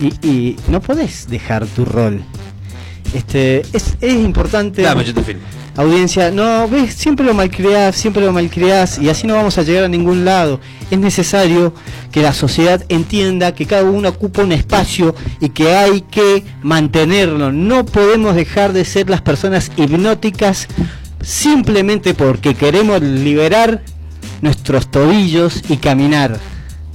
Y, y no podés dejar tu rol. Este, es, es importante. Dame, yo te filmo. Audiencia, no, ves, siempre lo malcriás, siempre lo malcriás y así no vamos a llegar a ningún lado. Es necesario que la sociedad entienda que cada uno ocupa un espacio y que hay que mantenerlo. No podemos dejar de ser las personas hipnóticas simplemente porque queremos liberar nuestros tobillos y caminar.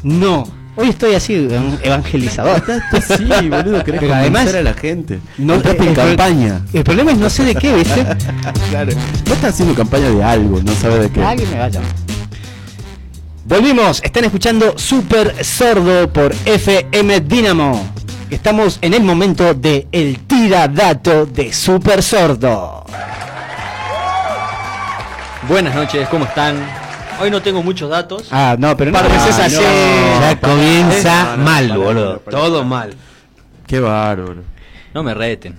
No. Hoy estoy así, evan- evangelizador. Sí, boludo, querés Pero además- a la gente. No, Entraste en campaña. El problema es no sé de qué, ¿viste? Claro. Vos estás haciendo campaña de algo, no sabes de qué. Alguien me vaya. Volvimos, están escuchando Super Sordo por FM Dynamo. Estamos en el momento de el tiradato de Super Sordo. Buenas noches, ¿cómo están? Hoy no tengo muchos datos. Ah, no, pero no Par de empieces veces así. Ya comienza mal, para, boludo. para, para. Todo mal. Qué bárbaro. No me reten.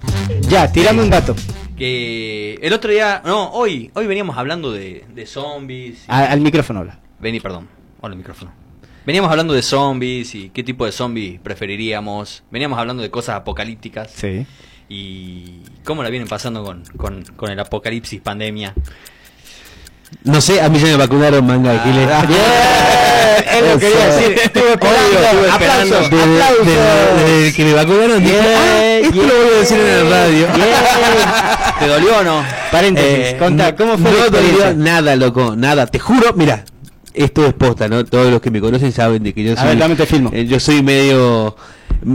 Ya, tirame un dato. Que el otro día, no, hoy, hoy veníamos hablando de, de zombies. A- al micrófono habla. Vení, perdón. Hola, el micrófono. Veníamos hablando de zombies y qué tipo de zombies preferiríamos. Veníamos hablando de cosas apocalípticas. Sí. Y cómo la vienen pasando con, con, con el apocalipsis, pandemia. No sé, a mí ya me vacunaron manga de giles. es lo que quería decir. Estuve esperando. Aplausos, Desde, aplausos. desde- desde que me vacunaron dije, ah, esto lo voy a decir en la radio. ¿Te dolió o no? Paréntesis, Eh, contá, ¿cómo fue la no dolió nada, loco, nada. Te juro, mira, esto es posta, ¿no? Todos los que me conocen saben de que yo A soy, ver, dame te filmo. eh, yo soy medio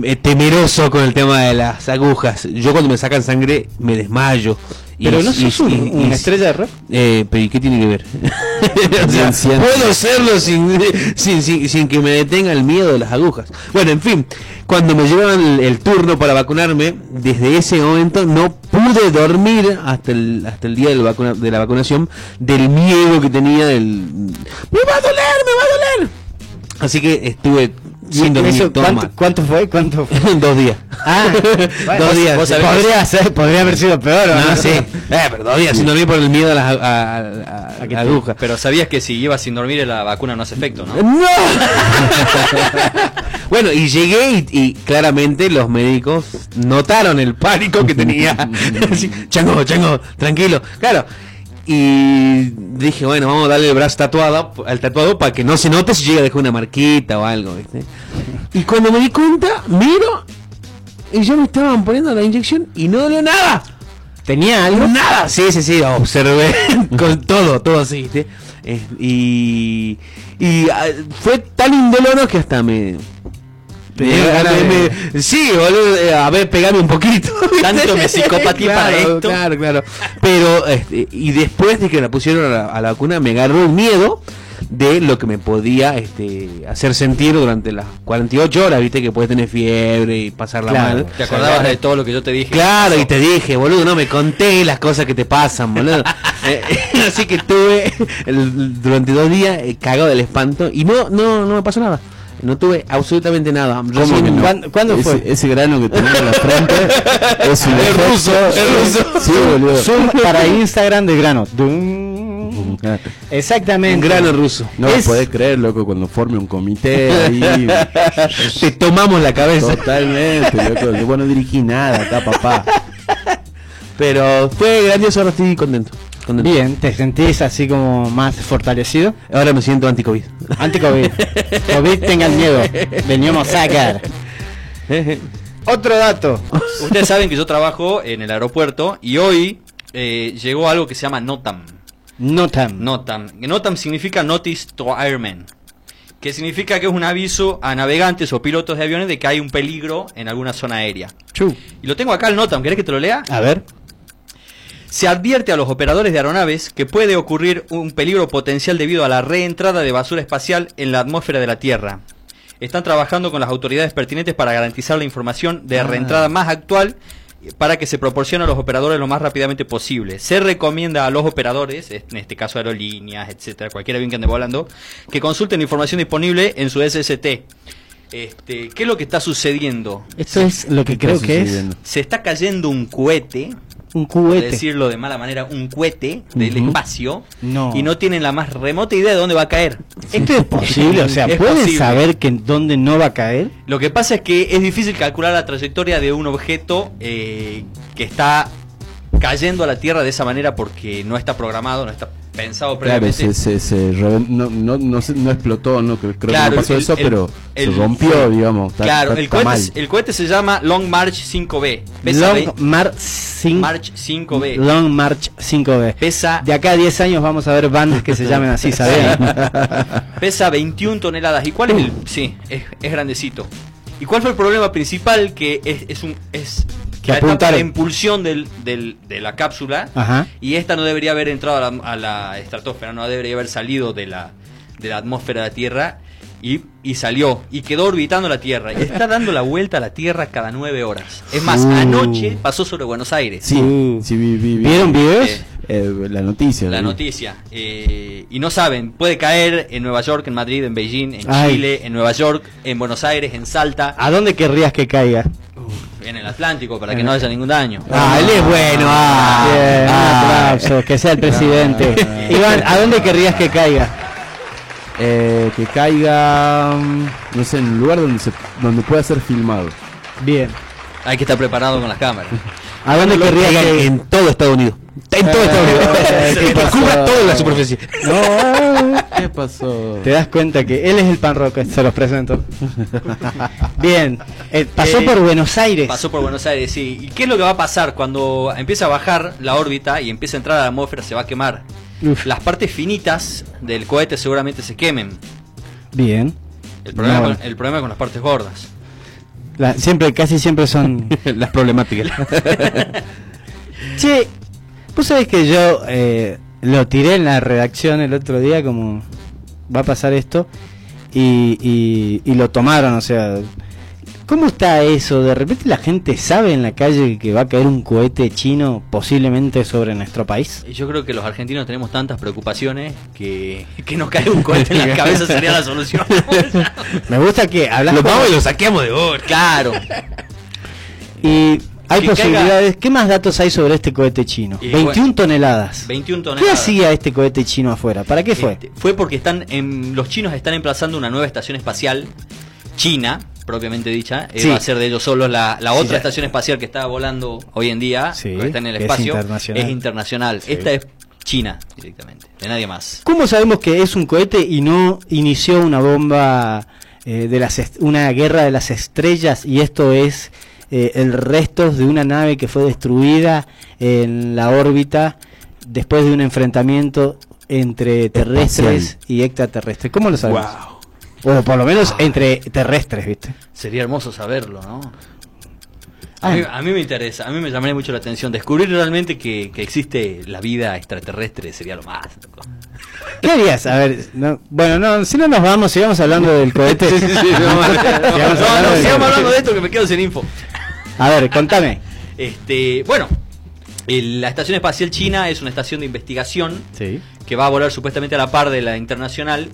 eh, temeroso con el tema de las agujas. Yo cuando me sacan sangre me desmayo. Y- Pero no y- sos un- y- y- una estrella de rock. Eh, pero ¿y qué tiene que ver? O sea, puedo serlo sin, sin, sin, sin que me detenga el miedo de las agujas. Bueno, en fin, cuando me llevaron el, el turno para vacunarme, desde ese momento no pude dormir hasta el, hasta el día de la, vacuna- de la vacunación del miedo que tenía del... ¡Me va a doler, me va a doler! Así que estuve sin ¿Y dormir eso todo cuánto, mal. cuánto fue? ¿Cuánto fue? dos días. Ah, bueno, dos días. podría, ser, podría haber sido peor, ¿o No, ¿no? sí. Eh, pero dos días sin dormir por el miedo a las a, a- a- ¿A qué a te- agujas. Pero sabías que si ibas sin dormir la vacuna no hace efecto, ¿no? ¡No! bueno, y llegué y, y claramente los médicos notaron el pánico que tenía. Así, chango, chango, tranquilo. Claro. Y dije, bueno, vamos a darle el brazo tatuado al tatuado para que no se note si llega a dejar una marquita o algo, ¿viste? Y cuando me di cuenta, miro y ya me estaban poniendo la inyección y no dolió nada. ¿Tenía algo? Nada, sí, sí, sí, observé con todo, todo así, ¿viste? Eh, y y ah, fue tan indoloro que hasta me... Sí, boludo, eh, a ver, pegame un poquito. Tanto me psicopatí para Claro, esto. Claro, claro. Pero, este, y después de que la pusieron a la, a la vacuna, me agarró el miedo de lo que me podía este, hacer sentir durante las 48 horas, viste, que puedes tener fiebre y pasarla Claro. mal. ¿Te acordabas de todo lo que yo te dije? Claro, y te dije, boludo, no me conté las cosas que te pasan, boludo. Eh, así que tuve el- durante dos días eh, cagado del espanto y no, no, no me pasó nada. No tuve absolutamente nada. ¿Cómo Recién- que no? ¿Cuándo- cuándo ese, fue? Ese grano que tenés en la frente es un Es efecto- ruso, es ruso. Sí, boludo. Zoom para Instagram de grano. Dum. Exactamente. Un grano ruso. No Es- lo podés creer, loco, cuando forme un comité ahí. Te tomamos la cabeza. Totalmente, loco. Yo no dirigí nada acá, papá. Pero fue grandioso, ahora estoy contento. Contento. Bien, ¿te sentís así como más fortalecido? Ahora me siento anti-COVID. Anti-COVID. COVID tengan miedo. Veníamos a sacar. Otro dato. Ustedes saben que yo trabajo en el aeropuerto y hoy eh, llegó algo que se llama NOTAM. Notam. NOTAM. NOTAM significa Notice to Airmen. Que significa que es un aviso a navegantes o pilotos de aviones de que hay un peligro en alguna zona aérea. Y lo tengo acá el NOTAM, ¿querés que te lo lea? A ver. Se advierte a los operadores de aeronaves que puede ocurrir un peligro potencial debido a la reentrada de basura espacial en la atmósfera de la Tierra. Están trabajando con las autoridades pertinentes para garantizar la información de reentrada más actual para que se proporcione a los operadores lo más rápidamente posible. Se recomienda a los operadores, en este caso aerolíneas, etcétera, cualquier avión que ande volando, que consulten la información disponible en su SST. Este, ¿Qué es lo que está sucediendo? Esto es lo que ¿Qué creo que es. Se está cayendo un cohete Un cubete. decirlo de mala manera, un cohete del espacio No. y no tienen la más remota idea de dónde va a caer. Esto es posible, o sea, ¿pueden posible. saber que dónde no va a caer? Lo que pasa es que es difícil calcular la trayectoria de un objeto eh, que está cayendo a la Tierra de esa manera porque no está programado, no está pensado Claro, previamente. se, se, se reven- no, no, no, se- no explotó, no, creo Claro, que no pasó el- eso, el- pero el- se rompió, digamos. claro, el, cohete, mal. el cohete se llama Long March 5B. Pesa, Long March 5 March 5B. Long March 5B. Pesa, De acá a 10 años vamos a ver bandas que se llamen así, ¿sabes? pesa 21 toneladas. ¿Y cuál es el...? Sí, es, es grandecito. ¿Y cuál fue el problema principal? Que es, es un... Es Que la etapa apuntaron. de impulsión del, del- de la cápsula Ajá. y esta no debería haber entrado a la, a la estratosfera, no debería haber salido de la, de la atmósfera de la Tierra y, y salió y quedó orbitando la Tierra. Y está dando la vuelta a la Tierra cada nueve horas. Es más, Uh. anoche pasó sobre Buenos Aires. Sí, Uh. sí, vi, vi- vi. ¿Vieron videos? Eh, Eh, la noticia. La vi. noticia. Eh, y no saben, puede caer en Nueva York, en Madrid, en Beijing, en Ay. Chile, en Nueva York, en Buenos Aires, en Salta, ¿A dónde querrías que caiga? En el Atlántico, para que no haya ningún daño. Ah, él es bueno. Ah, Bien, Ah. aplauso, que sea el presidente. Ah. Iván, ¿a dónde querrías que caiga? Eh, que caiga, mm, no sé, en un lugar donde, se, donde pueda ser filmado. Bien. Hay que estar preparado con las cámaras. ¿A dónde querrías Caigan que en todo Estados Unidos. En todo Estados Unidos. ¿qué que cubra toda la superficie. No, ¿Qué pasó? te das cuenta que él es el pan rock, se los presento. Bien, eh, pasó Eh, por Buenos Aires. Pasó por Buenos Aires, sí. ¿Y qué es lo que va a pasar cuando empieza a bajar la órbita y empieza a entrar a la atmósfera? Se va a quemar. Uf, Las partes finitas del cohete seguramente se quemen. Bien. El problema, No. con, el problema con las partes gordas. La- siempre, casi siempre son. Las problemáticas. che, vos sabés que yo eh, lo tiré en la redacción el otro día como va a pasar esto y, y, y lo tomaron, o sea. ¿Cómo está eso? De repente la gente sabe en la calle que va a caer un cohete chino posiblemente sobre nuestro país. Yo creo que los argentinos tenemos tantas preocupaciones que, que nos cae un cohete en la cabeza sería la solución. Me gusta que hablas Lo vamos y lo saqueamos de oro. claro. y hay Que posibilidades. ¿Qué más datos hay sobre este cohete chino? Y 21 bueno, toneladas. 21 ¿Qué toneladas. hacía este cohete chino afuera? ¿Para qué fue? Este, fue porque están en, los chinos están emplazando una nueva estación espacial china, propiamente dicha. eh, Sí. va a ser de ellos solos la, otra estación espacial que está volando hoy en día, Sí, que está en el que es espacio, internacional. es internacional. Sí. Esta es China directamente, de nadie más. ¿Cómo sabemos que es un cohete y no inició una bomba eh, de las est- una guerra de las estrellas y esto es eh, el resto de una nave que fue destruida en la órbita después de un enfrentamiento entre terrestres y extraterrestres? ¿Cómo lo sabemos? O por lo menos entre terrestres, ¿viste? Sería hermoso saberlo, ¿no? Ah. A, mí, a mí me interesa, a mí me llamaría mucho la atención. Descubrir realmente que, que existe la vida extraterrestre sería lo más. loco. ¿Qué harías? A ver, no- bueno, no, si no nos vamos, sigamos hablando del cohete. No, Sigamos hablando no, del- sigamos hablando de esto que me quedo sin info. A ver, contame. Este, bueno, la Estación Espacial China es una estación de investigación Sí. que va a volar supuestamente a la par de la internacional.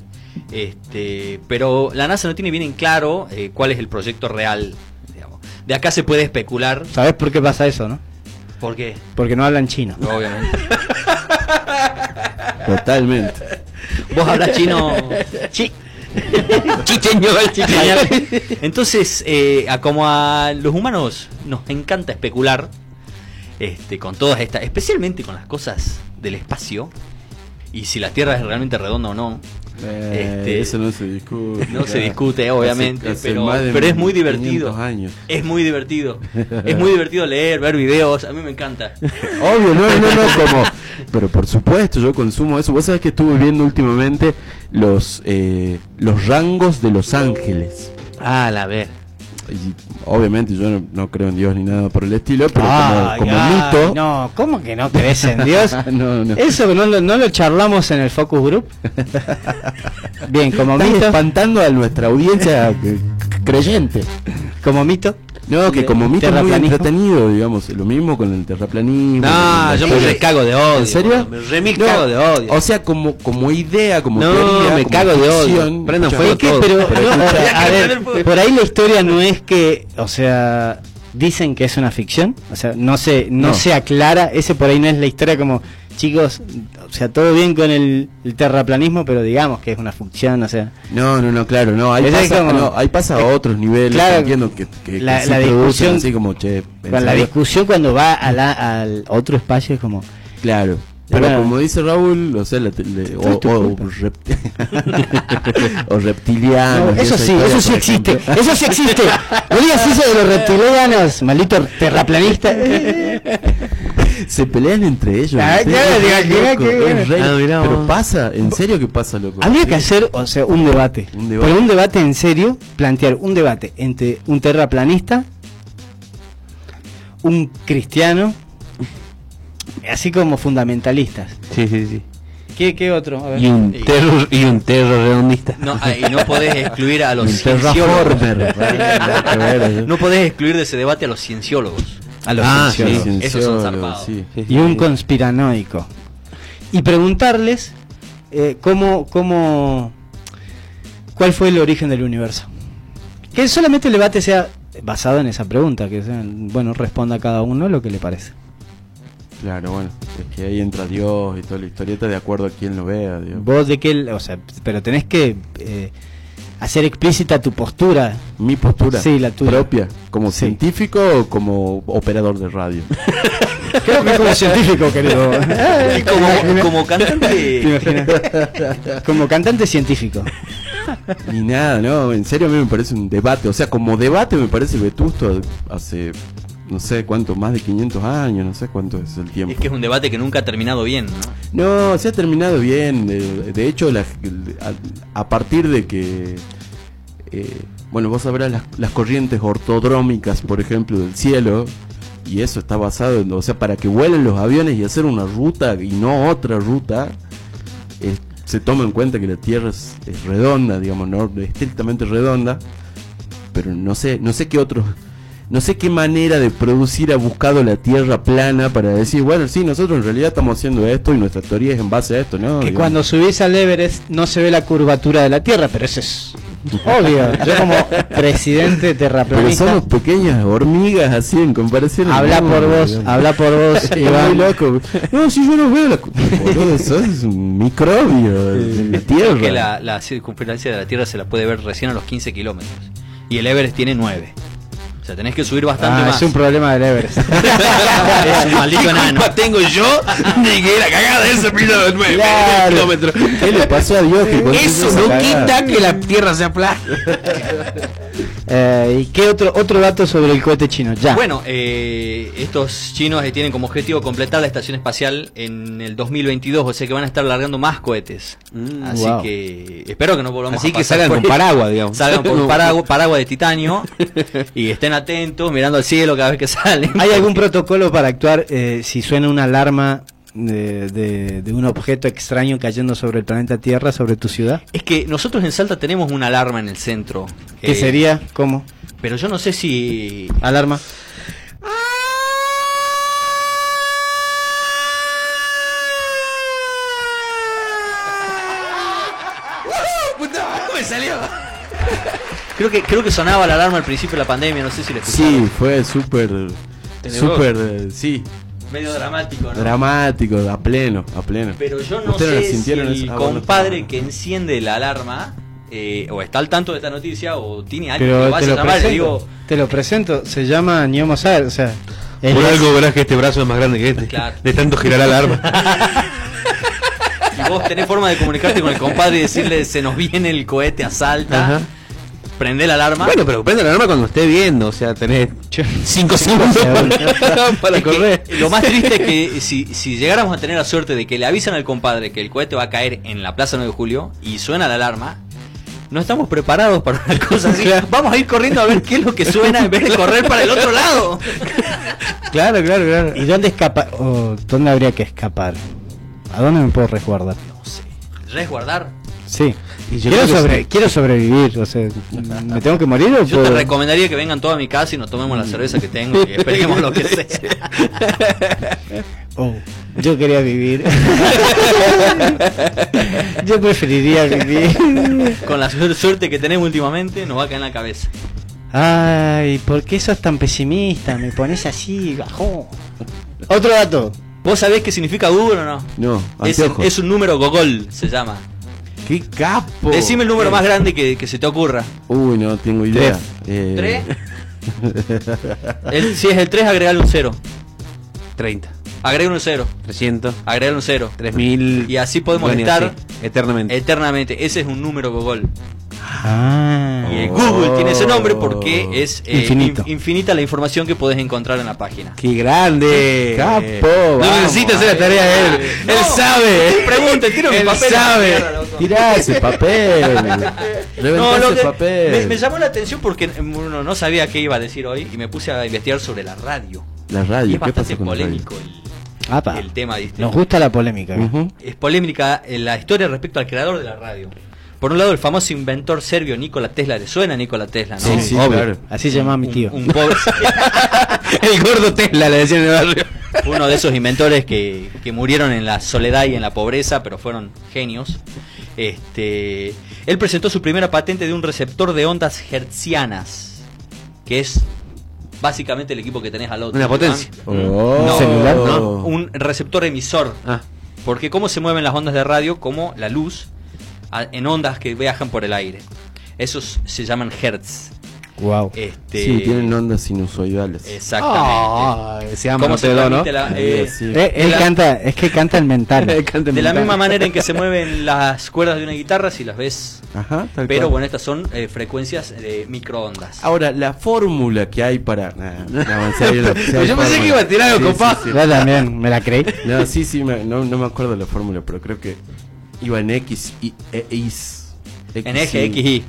Este, pero la NASA no tiene bien en claro eh, cuál es el proyecto real. digamos. De acá se puede especular. ¿Sabes por qué pasa eso, no? ¿Por qué? Porque no hablan chino. Obviamente. Totalmente. Vos hablas chino. Sí. Chicheñol, chicheñol. Entonces, eh, a como a los humanos nos encanta especular este, con todas estas, especialmente con las cosas del espacio, y si la Tierra es realmente redonda o no, Eh, Este, eso no se discute. no se discute, obviamente, Hace- hace pero, pero es muy 500 divertido. años. Es muy divertido. Es muy divertido leer, ver videos, a mí me encanta. Obvio, no, no, no, como. Pero por supuesto, yo consumo eso. Vos sabés que estuve viendo últimamente los eh, los rangos de Los Ángeles. Ah, la ver. Y, obviamente yo no, no creo en Dios ni nada por el estilo, pero Ay, como, como ay, mito. No, ¿cómo que no crees en Dios? no, no. Eso no, lo- no lo charlamos en el Focus Group. Bien, como Estás mito. espantando a nuestra audiencia creyente. Como mito. No, que de- como mito es muy entretenido, digamos. Lo mismo con el terraplanismo. No, yo me recago de odio. ¿En serio? Me remil No, cago de odio. O sea, como, como idea, como No, teoría, me como cago de odio. Prendan fuego. Pero, Pero no, escucha, a ver, por ahí la historia no es que, o sea, dicen que es una ficción, o sea, no se, no, No. se aclara, ese por ahí no es la historia como, chicos, o sea, todo bien con el, el terraplanismo, pero digamos que es una ficción, o sea, No, no, no, claro, no. Ahí pasa, como- no, ahí pasa a otros niveles. Claro, entiendo que, que, la- que la discusión- así como, che, ¿en con la discusión cuando va a la, al otro espacio es como, Claro. Pero Bueno. como dice Raúl, o sea, la es o, o, reptilianos. No, eso sí, eso sí existe, ejemplo. eso sí existe. No digas eso de los reptilianos, maldito terraplanista. Se pelean entre ellos. Ah, Ah, Pero pasa, en serio que pasa, loco. Habría Sí. que hacer, o sea, un debate. Un debate. Pero un debate en serio, plantear un debate entre un terraplanista, un cristiano, así como fundamentalistas. Sí, sí, sí. ¿Qué, qué otro? A ver. Y un terror, y un terror redondista. No, y no podés excluir a los cienciólogos. No podés excluir de ese debate a los cienciólogos. A los Ah, sí. Esos son zarpados. sí. Sí, sí, Y un conspiranoico. Y preguntarles eh, cómo, cómo, cuál fue el origen del universo. Que solamente el debate sea basado en esa pregunta, que sea, bueno, responda cada uno lo que le parece. Claro, bueno, es que ahí entra Dios y toda la historieta de acuerdo a quien lo vea. Dios. Vos de qué, o sea, pero tenés que eh, hacer explícita tu postura. Mi postura Sí, la tuya. propia, como Sí. científico o como operador de radio. Creo que como científico, querido. Y como, como cantante. Como cantante científico. Ni nada, no, en serio a mí me parece un debate, o sea, como debate me parece vetusto hace, no sé cuánto, más de 500 años, no sé cuánto es el tiempo. Es que es un debate que nunca ha terminado bien. ¿no? No, se ha terminado bien. De, de hecho, la- a, a partir de que, eh, bueno, vos sabrás las, las corrientes ortodrómicas, por ejemplo, del cielo, y eso está basado en, o sea, para que vuelen los aviones y hacer una ruta y no otra ruta, eh, se toma en cuenta que la Tierra es, es redonda, digamos, no estrictamente redonda, pero no sé, no sé qué otros no sé qué manera de producir ha buscado la Tierra plana para decir, bueno, sí, nosotros en realidad estamos haciendo esto y nuestra teoría es en base a esto, ¿no? Que Digamos. cuando subís al Everest no se ve la curvatura de la Tierra, pero eso es obvio. Yo como presidente Pero terraplanista, somos pequeñas hormigas así en comparación. habla por vos, digamos. habla por vos, muy Iván. loco. No, si yo no veo la... Boludo, sos un microbio de la Tierra. Es que la, la circunferencia de la Tierra se la puede ver recién a los 15 kilómetros. Y el Everest tiene 9. O sea, tenés que subir bastante Ah, más. es un problema del Everest. Es un maldito enano. culpa tengo yo de que la cagada de ese piloto de 9 Claro. kilómetros? ¿Qué le pasó a Dios que Eso no quita que la tierra sea plana. Eh, ¿Y qué otro otro dato sobre el cohete chino? Ya. Bueno, eh, estos chinos tienen como objetivo completar la estación espacial en el 2022, o sea que van a estar largando más cohetes. Así wow. que espero que no volvamos Así a que salgan por con paraguas, digamos. Salgan paraguas, paraguas de titanio y estén atentos, mirando al cielo cada vez que salen. ¿Hay algún protocolo para actuar eh, si suena una alarma de, de- de un objeto extraño cayendo sobre el planeta Tierra, sobre tu ciudad? Es que nosotros en Salta tenemos una alarma en el centro. ¿Qué eh, sería? ¿Cómo? Pero yo no sé si ¿Alarma? me salió. Creo que creo que sonaba la alarma al principio de la pandemia, no sé si la Sí, escucharon. fue súper, súper, eh, sí, Medio dramático, ¿no? dramático, a pleno, a pleno. Pero yo no ¿Ustedes la sé si el? Ah, compadre que enciende la alarma eh, o está al tanto de esta noticia o tiene algo que Pero lo te vaya a lo, llamar. Le presento, digo, te lo presento, se llama Saer, o sea... Por es- algo verás que este brazo es más grande que este. Claro. De tanto girar el arma. y vos tenés forma de comunicarte con el compadre y decirle se nos viene el cohete a Salta, Ajá. Prende la alarma. Bueno, pero prende la alarma cuando esté viendo. O sea, tenés 5 segundos para, para correr. lo más triste es que si, si llegáramos a tener la suerte de que le avisan al compadre que el cohete va a caer en la Plaza 9 de Julio y suena la alarma, no estamos preparados para una cosa así. Vamos a ir corriendo a ver qué es lo que suena en vez de correr para el otro lado. Claro, claro, claro. ¿Y dónde escapa? o ¿Dónde habría que escapar? ¿A dónde me puedo resguardar? No sé. Resguardar. Sí. Y yo Quiero, que sobrevivir, o sea, ¿me tengo que morir o Yo te recomendaría que vengan todos a mi casa y nos tomemos la cerveza que tengo y esperemos lo que sea. Oh, yo quería vivir. yo preferiría vivir. Con la su- suerte que tenemos últimamente, nos va a caer en la cabeza. Ay, ¿por qué sos tan pesimista? Me pones así, bajón. Otro dato. ¿Vos sabés qué significa Google o no? No, Es, es un número Gogol, se llama. ¡Qué capo! Decime el número más grande que, que se te ocurra. Uy, no tengo idea. Eh, ¿Tres? El- si es el 3, agregale un 0. 30, Agrega un 0. 300, Agregale un 0. 3000. Y así podemos Bueno, estar sí, eternamente. eternamente. Ese es un número Gogol. Ah. Y Google tiene ese nombre porque es eh, Infinito. in- infinita la información que podés encontrar en la página. ¡Qué grande! Capo, No vamos. necesita hacer la tarea él. No, él sabe. Pregunte, tiro mi Él papel. sabe. Tirá ese papel. No, lo ese que papel. me, me llamó la atención porque mm, uno no sabía qué iba a decir hoy y me puse a investigar sobre la radio. La Y radio, es ¿qué bastante pasa con la radio? polémico el, Apa. el tema. ¿viste? Nos gusta la polémica. Es polémica eh, la historia respecto al creador de la radio. Por un lado, el famoso inventor serbio Nikola Tesla. ¿Le suena a Nikola Tesla? ¿no? Sí, sí, Obvio. claro. Así se llama mi tío. un pobre- El gordo Tesla le decían en el barrio. uno de esos inventores que, que murieron en la soledad y en la pobreza, pero fueron genios. Este, él presentó su primera patente de un receptor de ondas hertzianas, que es básicamente el equipo que tenés al otro. Una potencia. Oh. No, celular, no, un receptor emisor. Ah, Porque cómo se mueven las ondas de radio, como la luz, en ondas que viajan por el aire. Esos se llaman hertz. Wow. Este, Sí, tienen ondas sinusoidales. Exactamente. Ah, se llama ¿Cómo se Mateo, ¿no? la- eh, sí. Eh, él la- canta, es que canta el mental. Cante De la misma manera en que se mueven las cuerdas de una guitarra si las ves. Ajá, tal Pero cual. bueno, estas son eh, frecuencias de microondas. Ahora, la fórmula que hay para. Nah, no, en serio, hay Yo pensé fórmula. que iba a tirar algo, Sí, sí. Yo también, me la creí. No, sí, sí, me- no, no me acuerdo de la fórmula, pero creo que iba en X y e, is. En eje XY.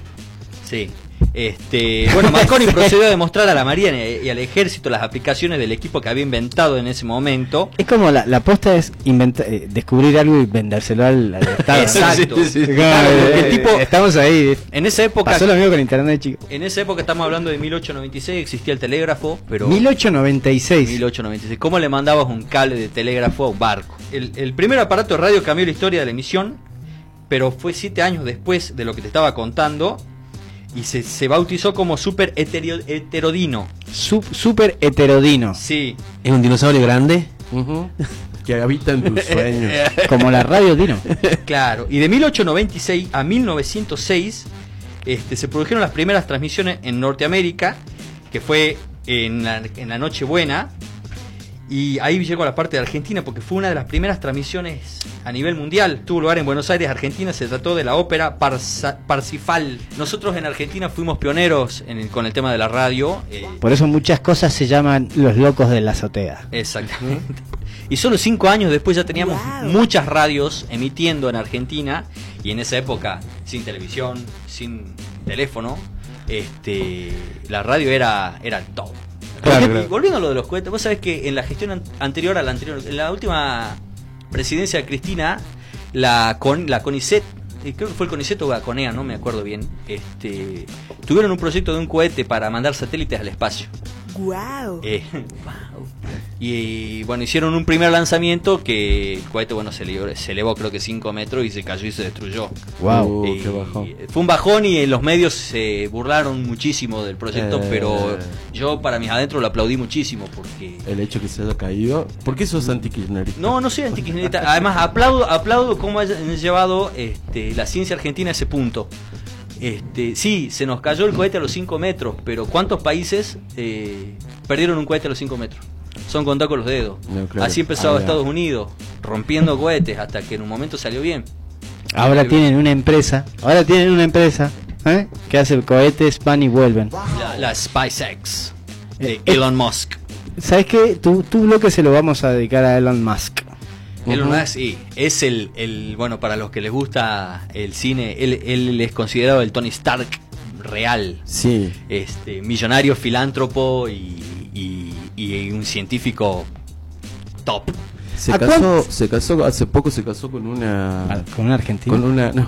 Sí. Este, bueno, Marconi procedió a demostrar a la Marina y y al ejército las aplicaciones del equipo que había inventado en ese momento. Es como la, la posta es inventa- eh, descubrir algo y vendérselo al, al Estado. Exacto. Sí, sí, sí. Claro, Eh, el tipo- Estamos ahí. En esa época, Pasó lo mismo con internet, chicos. en esa época estamos hablando de 1896, existía el telégrafo, pero 1896. 1896. ¿Cómo le mandabas un cable de telégrafo a un barco? El, el primer aparato de radio cambió la historia de la emisión, pero fue siete años después de lo que te estaba contando y se, se bautizó como super heterio- heterodino. Su- Súper heterodino. Sí. ¿Es un dinosaurio grande? Que habita en tus sueños. Como la radio Dino. Claro, y de 1896 a 1906 este, se produjeron las primeras transmisiones en Norteamérica, que fue en la, en la Nochebuena, y ahí llegó a la parte de Argentina, porque fue una de las primeras transmisiones a nivel mundial. Tuvo lugar en Buenos Aires, Argentina, se trató de la ópera Parsa- Parsifal. Nosotros en Argentina fuimos pioneros en el- con el tema de la radio. eh, Por eso muchas cosas se llaman los locos de la azotea. Exactamente. Y solo cinco años después ya teníamos muchas radios emitiendo en Argentina y en esa época sin televisión, sin teléfono, este, la radio era, era el top. Claro, Y claro. volviendo a lo de los cohetes, vos sabés que en la gestión an- anterior a la anterior, en la última presidencia de Cristina, la con la CONICET, eh, creo que fue el CONICET o la CONEA, no me acuerdo bien, este, tuvieron un proyecto de un cohete para mandar satélites al espacio. Wow. Eh, wow. Y bueno, hicieron un primer lanzamiento que el cohete bueno, se, elevó, se elevó creo que 5 metros y se cayó y se destruyó. Wow. Y qué bajón. Fue un bajón y los medios se burlaron muchísimo del proyecto, Eh. pero yo para mis adentros lo aplaudí muchísimo porque... El hecho que se haya caído. ¿Por qué sos anti-kirchnerista? No, no soy antikirchnerista. Además, aplaudo, aplaudo cómo han llevado este, la ciencia argentina a ese punto. Este, sí, se nos cayó el cohete a los 5 metros, pero ¿cuántos países eh, perdieron un cohete a los 5 metros? Son contar con los dedos. No, claro. Así empezó Ah. Estados Unidos, rompiendo cohetes hasta que en un momento salió bien. Ahora tienen una empresa. Ahora tienen una empresa ¿eh? que hace cohetes, van y vuelven. La, la SpaceX de Eh, eh. Elon Musk. ¿Sabes qué? Tu, tu bloque se lo vamos a dedicar a Elon Musk. Elon. Musk, sí, es el, el, bueno, para los que les gusta el cine, él, él es considerado el Tony Stark real. Sí. este, millonario, filántropo y, y- un científico top. Se ¿A casó, se casó, hace poco se casó con una. Ah, Con un argentino. Con una, no,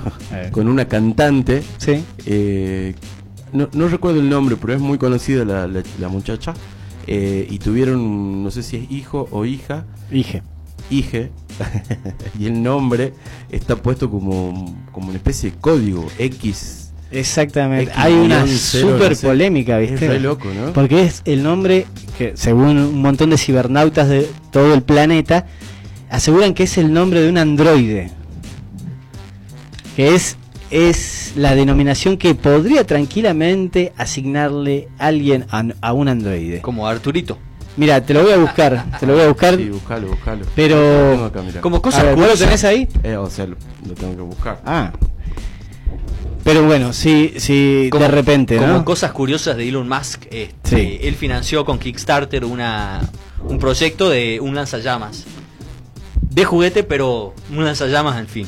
con una cantante. Sí. eh, no, no recuerdo el nombre, pero es muy conocida la, la- la muchacha. eh, y tuvieron, no sé si es hijo o hija, Dije. hije. y el nombre está puesto como, como una especie de código X. Exactamente. Hay una sé. polémica, Es ¿viste? re loco, ¿no? Porque es el nombre que, según un montón de cibernautas de todo el planeta, aseguran que es el nombre de un androide. Que es, es la denominación que podría tranquilamente asignarle alguien a, a un androide. Como Arturito. Mira, te lo voy a buscar, te lo voy a buscar. Sí, buscalo, buscalo. Pero- Lo tengo acá, mirá. Como A cosas ver, ¿vos lo tenés ahí? Eh, o sea, lo, lo tengo que buscar. Ah. Pero bueno, sí, sí, Como- de repente, como ¿no? cosas curiosas de Elon Musk, este, Sí. él financió con Kickstarter una, un proyecto de un lanzallamas. De juguete, pero un lanzallamas al fin.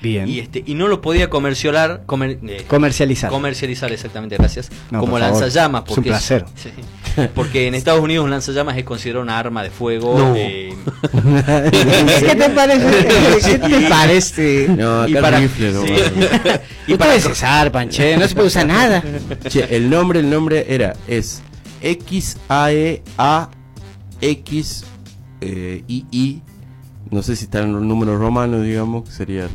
Bien. Y, este, y no lo podía comercializar, comer- eh, Comercializar. comercializar exactamente, gracias. No, como por lanzallamas. Es un Porque placer. sí. Porque en Estados Unidos un lanzallamas es considerado una arma de fuego. No. eh, ¿Qué te parece? ¿Qué te parece? No, acá y el para, rifle, no, sí. vale. y para para se zarpan, che, no se puede usar nada. Che, el nombre, el nombre era, es X A E A X eh, I I. No sé si está en los números romanos, digamos, que sería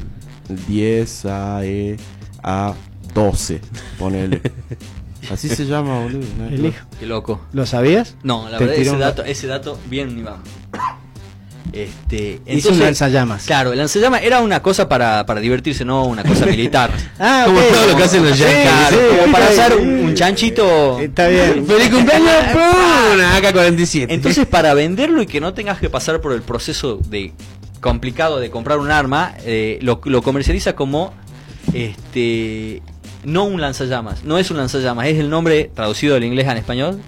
el 10 A E A 12, ponele. Así se llama, boludo. ¿no? El hijo. Qué loco. ¿Lo sabías? No, la Te verdad, ese un- dato, ese dato, bien, ni vamos. Este, Hizo un lanzallamas. Claro, el lanzallamas era una cosa para, para divertirse, no una cosa militar. Ah, Como todo lo que hacen los yankees. sí, Claro, como para hacer un, un chanchito. Está bien. ¡Feliz cumpleaños! ¡Pum! Una AK-47. Entonces, para venderlo y que no tengas que pasar por el proceso de complicado de comprar un arma, eh, lo, lo comercializa como este no un lanzallamas, no es un lanzallamas, es el nombre traducido del inglés al español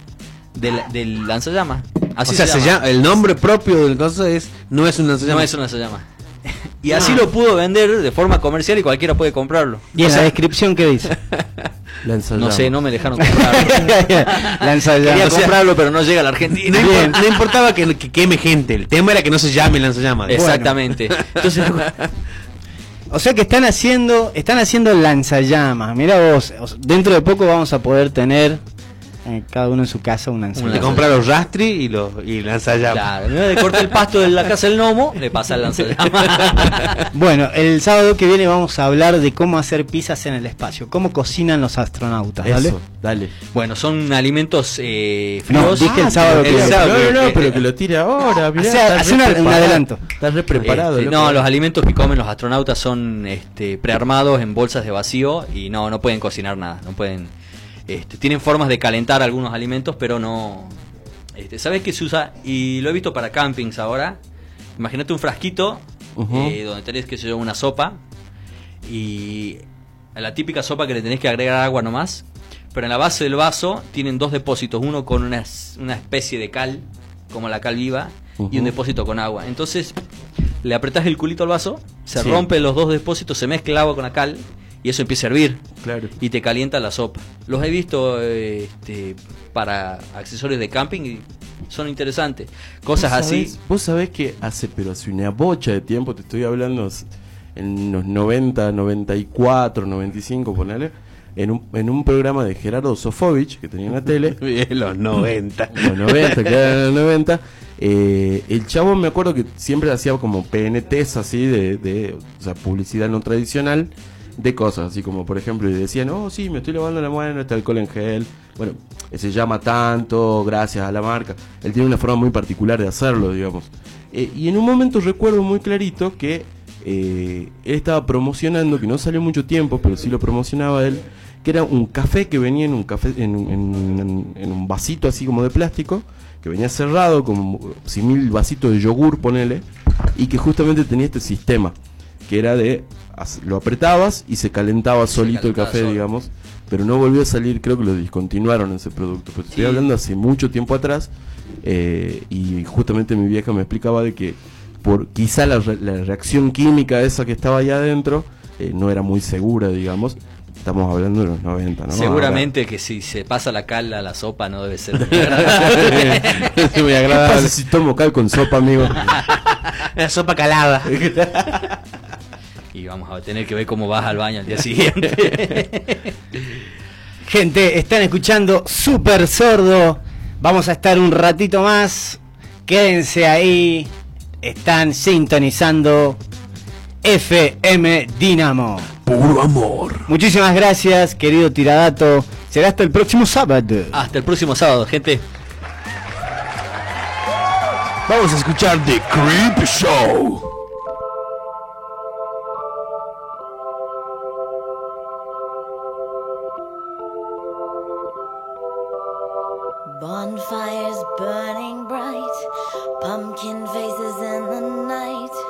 del, del lanzallamas. Así o sea, se se llama. llama- el nombre propio del coso es no es un lanzallamas. No es un lanzallamas. Y así lo pudo vender de forma comercial y cualquiera puede comprarlo. ¿Y en O sea, la descripción qué dice? no sé, no me dejaron comprarlo. Quería Lanzallamas. comprarlo, pero no llega a la Argentina. No, impor- no importaba que, que queme gente, el tema era que no se llame lanzallamas. Exactamente. Entonces, O sea que están haciendo, están haciendo lanzallamas. Mira vos, dentro de poco vamos a poder tener eh, cada uno en su casa un Le lanzallamas. compra los rastri y los y lanzallamas. Claro, en vez de cortar el pasto de la casa del gnomo, le pasa el lanzallamas. Bueno, el sábado que viene vamos a hablar de cómo hacer pizzas en el espacio, cómo cocinan los astronautas, ¿vale? Eso, dale. bueno, son alimentos eh, No, fríos. dije el sábado que el viene. sábado, no, no, no, eh, pero eh, que lo tire ahora. mirá, Hace- está hace una- un adelanto. Está re preparado. este, no, los alimentos que comen los astronautas son este, prearmados en bolsas de vacío y no, no pueden cocinar nada, no pueden, este, tienen formas de calentar algunos alimentos, pero no, este, ¿sabes qué se usa? Y lo he visto para campings ahora. Imagínate un frasquito eh, donde tenés que yo una sopa y la típica sopa que le tenés que agregar agua nomás, pero en la base del vaso tienen dos depósitos, uno con una, es- una especie de cal, como la cal viva, y un depósito con agua. Entonces le apretás el culito al vaso, se Sí. rompen los dos depósitos, se mezcla el agua con la cal y eso empieza a hervir Claro. y te calienta la sopa. Los he visto eh, este, para accesorios de camping y son interesantes. Cosas ¿Vos así. sabés- Vos sabés que hace, pero hace una bocha de tiempo, te estoy hablando en los 90, 94, 95, ponele, en un, en un programa de Gerardo Sofovich, que tenía en la tele, En los 90. los 90, que era en los 90, eh, el chavo me acuerdo que siempre hacía como PNTs así de, de o sea, publicidad no tradicional de cosas, así como por ejemplo, y decían, oh sí, me estoy lavando la mano, este alcohol en gel, bueno, se llama tanto, gracias a la marca, él tiene una forma muy particular de hacerlo, digamos. Eh, y en un momento recuerdo muy clarito que eh, él estaba promocionando, que no salió mucho tiempo, pero sí lo promocionaba él, que era un café que venía en un café en, un- en- en un vasito así como de plástico, que venía cerrado como mil vasitos de yogur, ponele, y que justamente tenía este sistema, que era de lo apretabas y se calentaba solito el café, solo. digamos, pero no volvió a salir, creo que lo discontinuaron ese producto. Pero estoy Sí. hablando hace mucho tiempo atrás, eh, y justamente mi vieja me explicaba de que por quizá la, re- la reacción química esa que estaba allá adentro eh, no era muy segura, digamos. Estamos hablando de los 90, ¿no? Seguramente que si se pasa la cal a la sopa no debe ser muy agradable. Ahora, ¿Qué pasa si tomo cal con sopa, amigo? La sopa calada. y vamos a tener que ver cómo vas al baño al día siguiente. Gente, están escuchando Super Sordo. Vamos a estar un ratito más. Quédense ahí. Están sintonizando FM Dinamo. puro amor. Muchísimas gracias, querido Tiradato. Será hasta el próximo sábado. Hasta el próximo sábado, gente. Vamos a escuchar The Creep Show. Bonfires burning bright, pumpkin faces in the night.